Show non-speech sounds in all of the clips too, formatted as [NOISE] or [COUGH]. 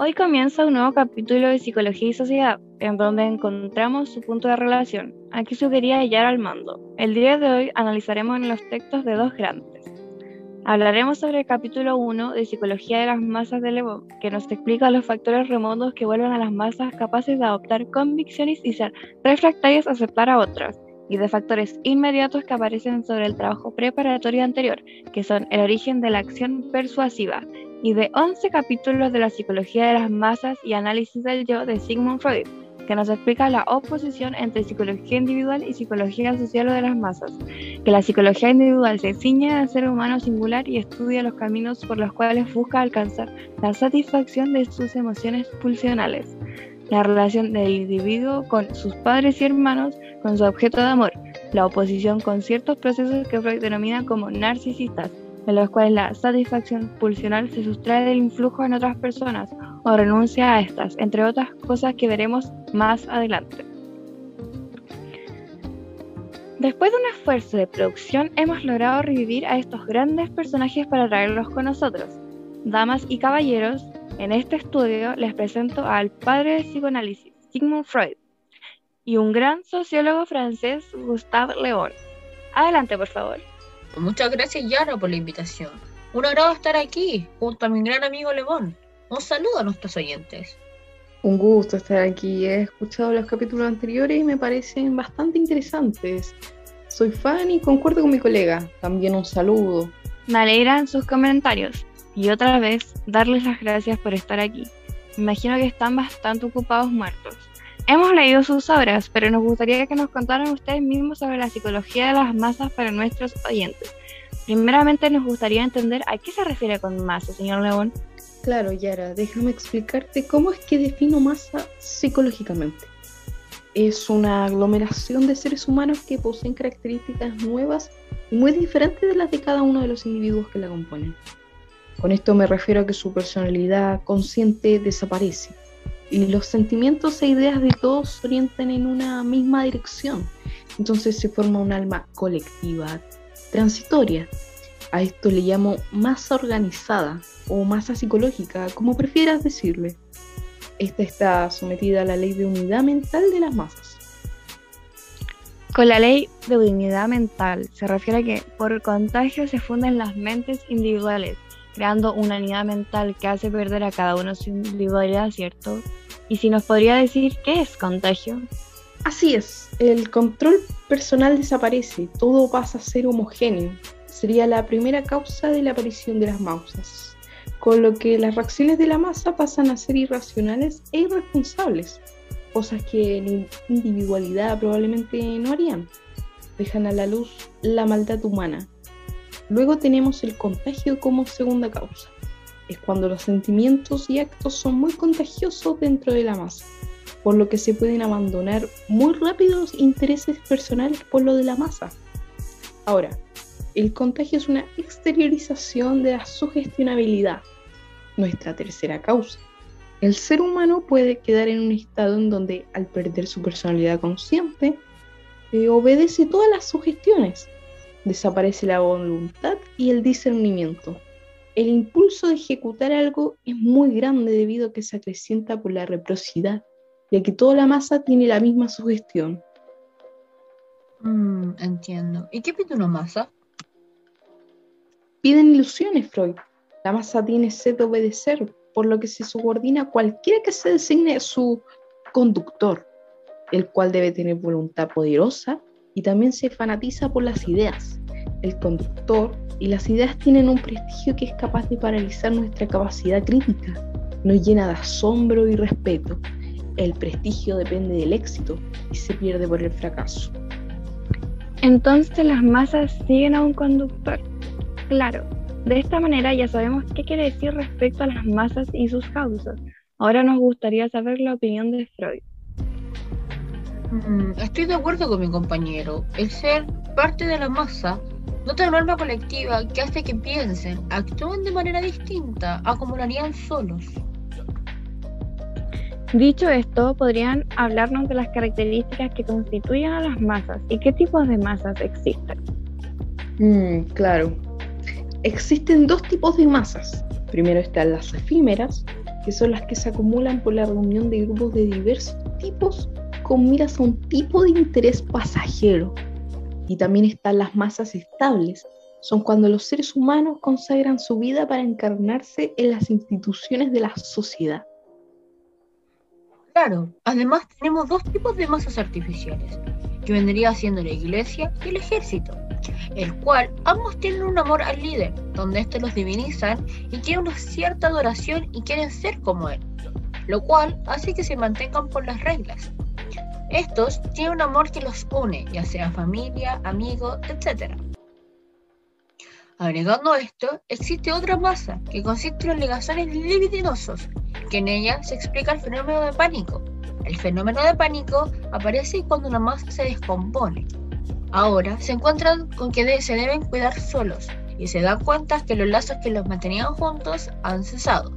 Hoy comienza un nuevo capítulo de Psicología y Sociedad, en donde encontramos su punto de relación. Aquí sugería hallar al mando. El día de hoy analizaremos los textos de dos grandes. Hablaremos sobre el capítulo 1 de Psicología de las Masas de Le que nos explica los factores remotos que vuelven a las masas capaces de adoptar convicciones y ser refractarias a aceptar a otras, y de factores inmediatos que aparecen sobre el trabajo preparatorio anterior, que son el origen de la acción persuasiva, y de 11 capítulos de la psicología de las masas y análisis del yo de Sigmund Freud, que nos explica la oposición entre psicología individual y psicología social de las masas, que la psicología individual se ciñe al ser humano singular y estudia los caminos por los cuales busca alcanzar la satisfacción de sus emociones pulsionales, la relación del individuo con sus padres y hermanos, con su objeto de amor, la oposición con ciertos procesos que Freud denomina como narcisistas, en los cuales la satisfacción pulsional se sustrae del influjo en otras personas o renuncia a estas, entre otras cosas que veremos más adelante. Después de un esfuerzo de producción hemos logrado revivir a estos grandes personajes para traerlos con nosotros. Damas y caballeros, en este estudio les presento al padre del psicoanálisis, Sigmund Freud, y un gran sociólogo francés, Gustave Le Bon. Adelante, por favor. Muchas gracias, Yara, por la invitación. Un agrado estar aquí, junto a mi gran amigo Lebón. Un saludo a nuestros oyentes. Un gusto estar aquí. He escuchado los capítulos anteriores y me parecen bastante interesantes. Soy fan y concuerdo con mi colega. También un saludo. Me alegran sus comentarios. Y otra vez, darles las gracias por estar aquí. imagino que están bastante ocupados muertos. Hemos leído sus obras, pero nos gustaría que nos contaran ustedes mismos sobre la psicología de las masas para nuestros oyentes. Primeramente nos gustaría entender a qué se refiere con masa, señor León. Claro, Yara, déjame explicarte cómo es que defino masa psicológicamente. Es una aglomeración de seres humanos que poseen características nuevas y muy diferentes de las de cada uno de los individuos que la componen. Con esto me refiero a que su personalidad consciente desaparece y los sentimientos e ideas de todos se orientan en una misma dirección. Entonces se forma un alma colectiva, transitoria. A esto le llamo masa organizada o masa psicológica, como prefieras decirle. Esta está sometida a la ley de unidad mental de las masas. Con la ley de unidad mental se refiere a que por contagio se funden las mentes individuales creando una unidad mental que hace perder a cada uno su individualidad, ¿cierto? Y si nos podría decir qué es contagio. Así es, el control personal desaparece, todo pasa a ser homogéneo. Sería la primera causa de la aparición de las mausas, con lo que las reacciones de la masa pasan a ser irracionales e irresponsables, cosas que en individualidad probablemente no harían. Dejan a la luz la maldad humana, Luego tenemos el contagio como segunda causa. Es cuando los sentimientos y actos son muy contagiosos dentro de la masa, por lo que se pueden abandonar muy rápido los intereses personales por lo de la masa. Ahora, el contagio es una exteriorización de la sugestionabilidad, nuestra tercera causa. El ser humano puede quedar en un estado en donde al perder su personalidad consciente, eh, obedece todas las sugestiones, desaparece la voluntad y el discernimiento. El impulso de ejecutar algo es muy grande debido a que se acrecienta por la reciprocidad, ya que toda la masa tiene la misma sugestión. Mm, entiendo. ¿Y qué pide una masa? Piden ilusiones, Freud. La masa tiene sed de obedecer, por lo que se subordina a cualquiera que se designe su conductor, el cual debe tener voluntad poderosa y también se fanatiza por las ideas. El conductor y las ideas tienen un prestigio que es capaz de paralizar nuestra capacidad crítica. Nos llena de asombro y respeto. El prestigio depende del éxito y se pierde por el fracaso. Entonces las masas siguen a un conductor. Claro, de esta manera ya sabemos qué quiere decir respecto a las masas y sus causas. Ahora nos gustaría saber la opinión de Freud. Mm, estoy de acuerdo con mi compañero. El ser parte de la masa nota una norma colectiva que hace que piensen, actúen de manera distinta a como lo harían solos. Dicho esto, ¿podrían hablarnos de las características que constituyen a las masas y qué tipos de masas existen? Mm, claro. Existen dos tipos de masas. Primero están las efímeras, que son las que se acumulan por la reunión de grupos de diversos tipos con miras a un tipo de interés pasajero. Y también están las masas estables, son cuando los seres humanos consagran su vida para encarnarse en las instituciones de la sociedad. Claro, además tenemos dos tipos de masas artificiales, que vendría siendo la iglesia y el ejército, el cual ambos tienen un amor al líder, donde estos los divinizan y tienen una cierta adoración y quieren ser como él, lo cual hace que se mantengan por las reglas. Estos tienen un amor que los une, ya sea familia, amigos, etc. Agregando esto, existe otra masa que consiste en los ligazones libidinosos, que en ella se explica el fenómeno de pánico. El fenómeno de pánico aparece cuando una masa se descompone. Ahora se encuentran con que se deben cuidar solos y se dan cuenta que los lazos que los mantenían juntos han cesado.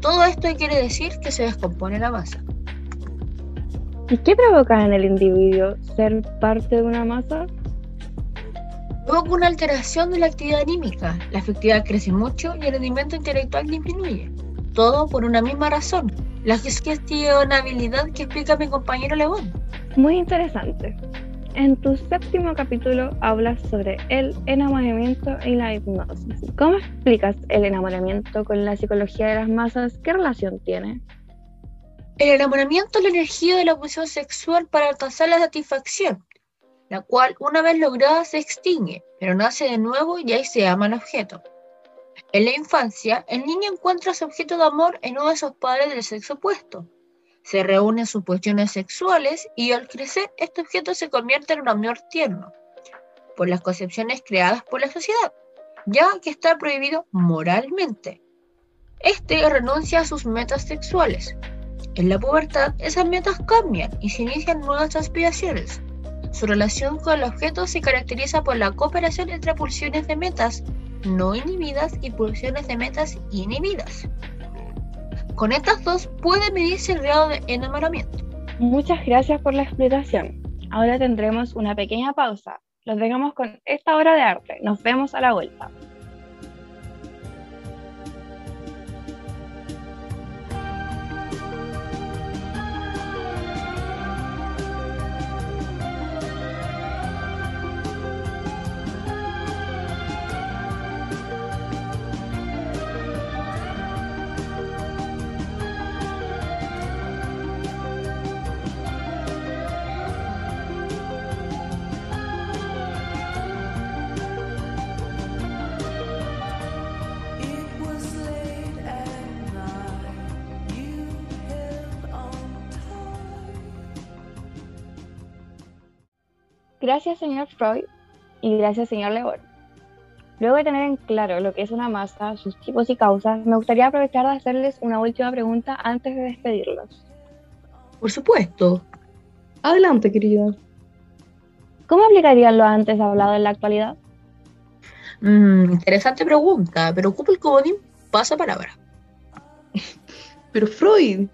Todo esto quiere decir que se descompone la masa. ¿Y qué provoca en el individuo ser parte de una masa? Luego una alteración de la actividad anímica, la afectividad crece mucho y el rendimiento intelectual disminuye. Todo por una misma razón, la gestionabilidad que explica mi compañero León. Muy interesante. En tu séptimo capítulo hablas sobre el enamoramiento y la hipnosis. ¿Cómo explicas el enamoramiento con la psicología de las masas? ¿Qué relación tiene? El enamoramiento es la energía de la pulsión sexual para alcanzar la satisfacción la cual una vez lograda se extingue, pero nace de nuevo y ahí se ama el objeto. En la infancia, el niño encuentra su objeto de amor en uno de sus padres del sexo opuesto. Se reúnen sus cuestiones sexuales y al crecer este objeto se convierte en un amor tierno, por las concepciones creadas por la sociedad, ya que está prohibido moralmente. Este renuncia a sus metas sexuales. En la pubertad, esas metas cambian y se inician nuevas aspiraciones. Su relación con el objeto se caracteriza por la cooperación entre pulsiones de metas no inhibidas y pulsiones de metas inhibidas. Con estas dos puede medirse el grado de enamoramiento. Muchas gracias por la explicación. Ahora tendremos una pequeña pausa. Los dejamos con esta obra de arte. Nos vemos a la vuelta. Gracias, señor Freud, y gracias, señor León. Luego de tener en claro lo que es una masa, sus tipos y causas, me gustaría aprovechar de hacerles una última pregunta antes de despedirlos. Por supuesto. Adelante, querida. ¿Cómo aplicarían lo antes hablado en la actualidad? Mm, interesante pregunta, pero ocupa el comodín pasa palabra. [LAUGHS] Pero Freud,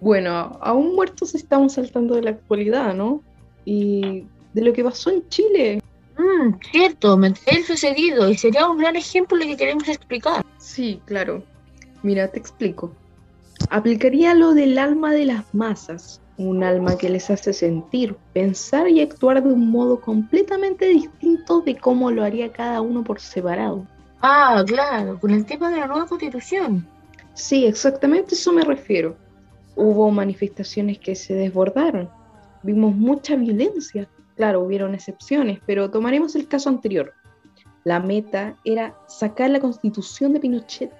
bueno, aún muertos estamos saltando de la actualidad, ¿no? Y de lo que pasó en Chile. Mm, cierto, me el sucedido y sería un gran ejemplo lo que queremos explicar. Sí, claro. Mira, te explico. Aplicaría lo del alma de las masas, un alma que les hace sentir, pensar y actuar de un modo completamente distinto de cómo lo haría cada uno por separado. Ah, claro, con el tema de la nueva constitución. Sí, exactamente eso me refiero. Hubo manifestaciones que se desbordaron, vimos mucha violencia, Claro, hubieron excepciones, pero tomaremos el caso anterior. La meta era sacar la constitución de Pinochet.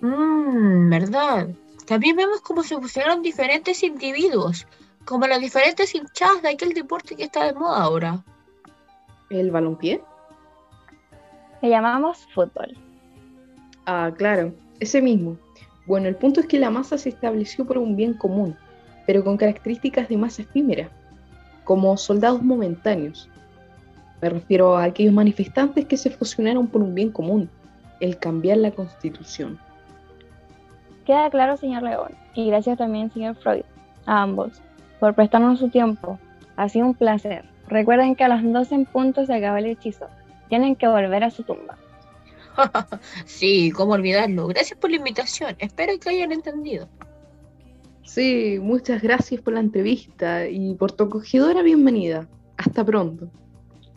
Mmm, verdad. También vemos cómo se fusionaron diferentes individuos, como las diferentes hinchadas de aquel deporte que está de moda ahora. ¿El balompié? Le llamamos fútbol. Ah, claro, ese mismo. Bueno, el punto es que la masa se estableció por un bien común, pero con características de masa efímera como soldados momentáneos. Me refiero a aquellos manifestantes que se fusionaron por un bien común, el cambiar la constitución. Queda claro, señor León, y gracias también, señor Freud, a ambos, por prestarnos su tiempo. Ha sido un placer. Recuerden que a las 12 en punto se acaba el hechizo. Tienen que volver a su tumba. [LAUGHS] sí, cómo olvidarlo. Gracias por la invitación. Espero que hayan entendido. Sí, muchas gracias por la entrevista y por tu acogedora bienvenida. Hasta pronto.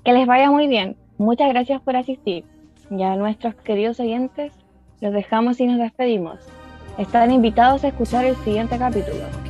Que les vaya muy bien. Muchas gracias por asistir. Ya a nuestros queridos oyentes los dejamos y nos despedimos. Están invitados a escuchar el siguiente capítulo.